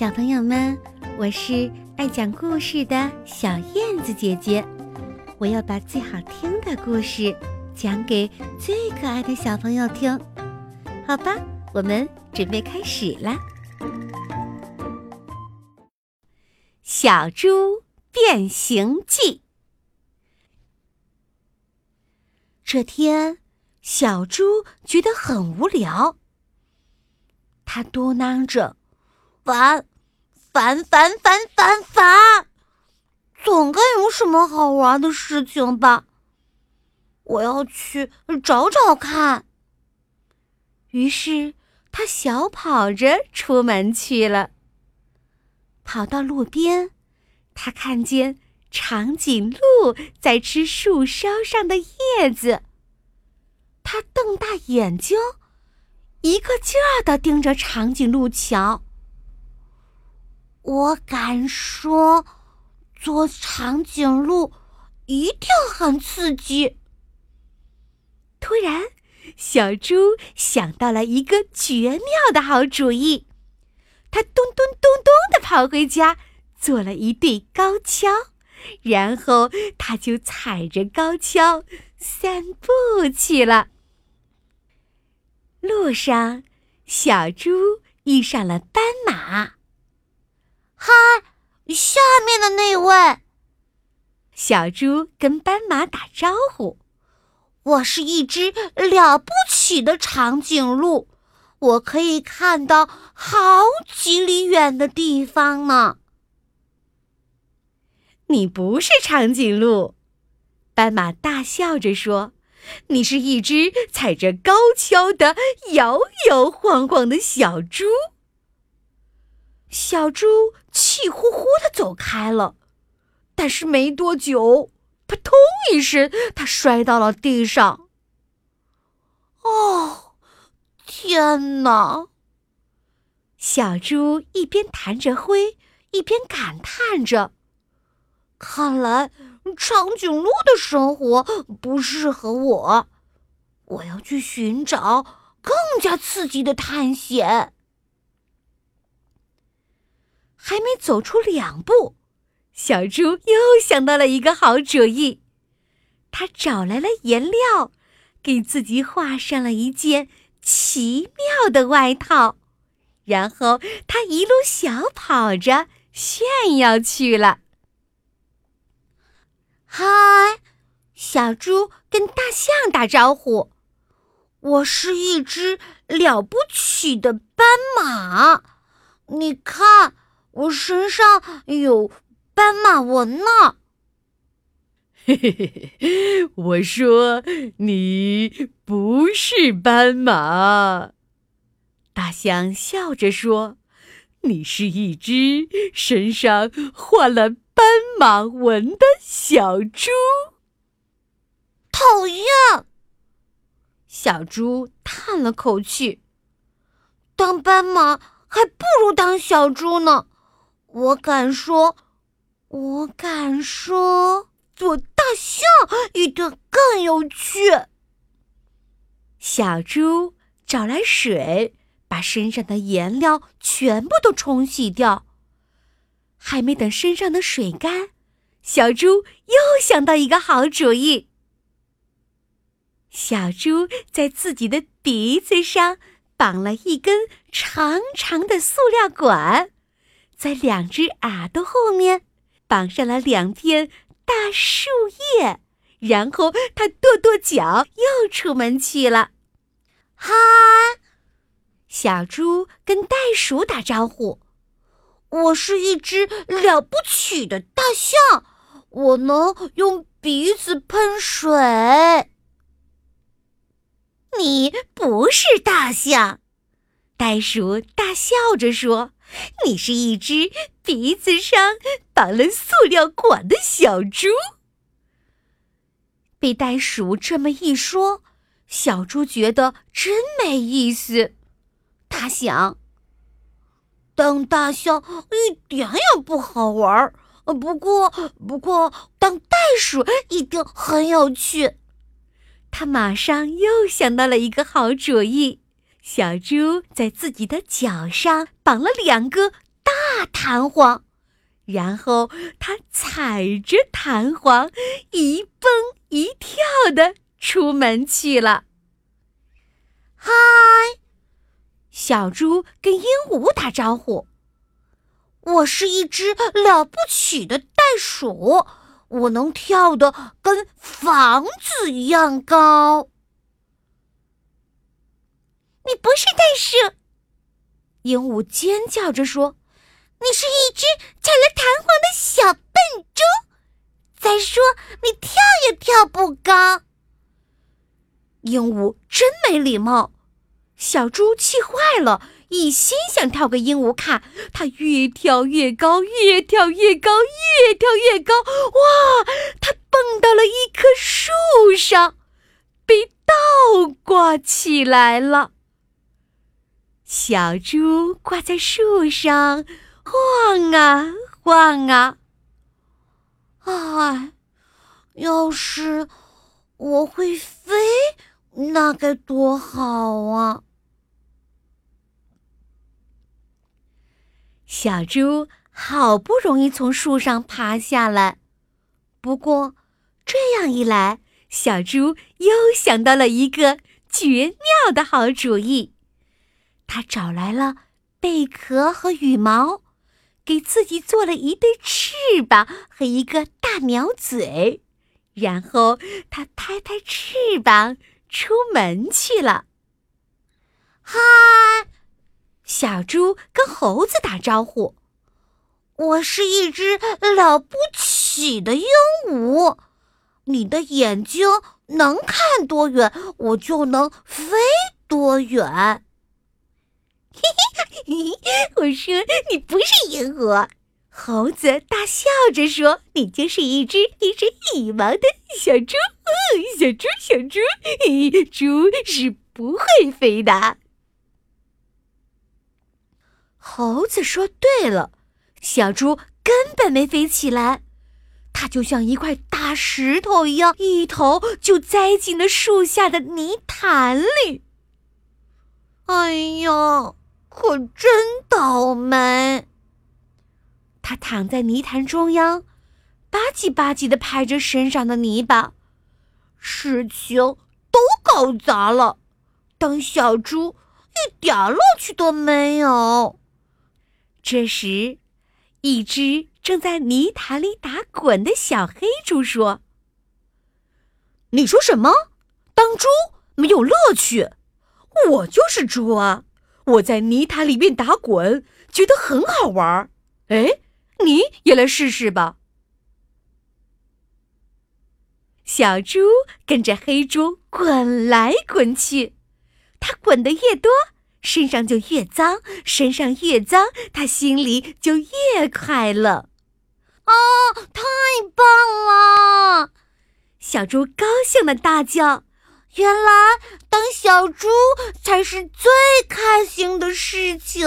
小朋友们，我是爱讲故事的小燕子姐姐，我要把最好听的故事讲给最可爱的小朋友听，好吧？我们准备开始啦！小猪变形记。这天，小猪觉得很无聊，他嘟囔着。烦，烦烦烦烦烦，总该有什么好玩的事情吧？我要去找找看。于是他小跑着出门去了。跑到路边，他看见长颈鹿在吃树梢上的叶子。他瞪大眼睛，一个劲儿的盯着长颈鹿瞧。我敢说，做长颈鹿一定很刺激。突然，小猪想到了一个绝妙的好主意，它咚咚咚咚的跑回家，做了一对高跷，然后它就踩着高跷散步去了。路上，小猪遇上了斑马。嗨，下面的那位，小猪跟斑马打招呼：“我是一只了不起的长颈鹿，我可以看到好几里远的地方呢。”你不是长颈鹿，斑马大笑着说：“你是一只踩着高跷的摇摇晃晃的小猪。”小猪气呼呼的走开了，但是没多久，扑通一声，它摔到了地上。哦，天哪！小猪一边弹着灰，一边感叹着：“看来长颈鹿的生活不适合我，我要去寻找更加刺激的探险。”还没走出两步，小猪又想到了一个好主意。他找来了颜料，给自己画上了一件奇妙的外套，然后他一路小跑着炫耀去了。嗨，小猪跟大象打招呼：“我是一只了不起的斑马，你看。”我身上有斑马纹呢。嘿嘿嘿嘿，我说你不是斑马。大象笑着说：“你是一只身上画了斑马纹的小猪。”讨厌！小猪叹了口气：“当斑马还不如当小猪呢。”我敢说，我敢说，做大象一定更有趣。小猪找来水，把身上的颜料全部都冲洗掉。还没等身上的水干，小猪又想到一个好主意。小猪在自己的鼻子上绑了一根长长的塑料管。在两只耳朵后面绑上了两片大树叶，然后他跺跺脚，又出门去了。嗨，小猪跟袋鼠打招呼：“我是一只了不起的大象，我能用鼻子喷水。”你不是大象，袋鼠大笑着说。你是一只鼻子上绑了塑料管的小猪。被袋鼠这么一说，小猪觉得真没意思。他想，当大象一点也不好玩儿。不过，不过当袋鼠一定很有趣。他马上又想到了一个好主意。小猪在自己的脚上绑了两个大弹簧，然后它踩着弹簧一蹦一跳的出门去了。嗨，小猪跟鹦鹉打招呼：“我是一只了不起的袋鼠，我能跳得跟房子一样高。”你不是袋鼠！鹦鹉尖叫着说：“你是一只踩了弹簧的小笨猪！再说，你跳也跳不高。”鹦鹉真没礼貌，小猪气坏了，一心想跳个鹦鹉看。它越跳越高，越跳越高，越跳越高。哇！它蹦到了一棵树上，被倒挂起来了。小猪挂在树上，晃啊晃啊。唉，要是我会飞，那该多好啊！小猪好不容易从树上爬下来，不过这样一来，小猪又想到了一个绝妙的好主意。他找来了贝壳和羽毛，给自己做了一对翅膀和一个大鸟嘴，然后他拍拍翅膀出门去了。嗨，小猪跟猴子打招呼：“我是一只了不起的鹦鹉，你的眼睛能看多远，我就能飞多远。”嘿嘿，我说你不是萤火。猴子大笑着说：“你就是一只一身羽毛的小猪，小猪，小猪。猪是不会飞的。”猴子说：“对了，小猪根本没飞起来，它就像一块大石头一样，一头就栽进了树下的泥潭里。”哎呀！可真倒霉！他躺在泥潭中央，吧唧吧唧的拍着身上的泥巴，事情都搞砸了。当小猪一点乐趣都没有。这时，一只正在泥潭里打滚的小黑猪说：“你说什么？当猪没有乐趣？我就是猪啊！”我在泥潭里面打滚，觉得很好玩儿。哎，你也来试试吧。小猪跟着黑猪滚来滚去，它滚得越多，身上就越脏；身上越脏，它心里就越快乐。啊，太棒了！小猪高兴的大叫。原来当小猪才是最开心的事情。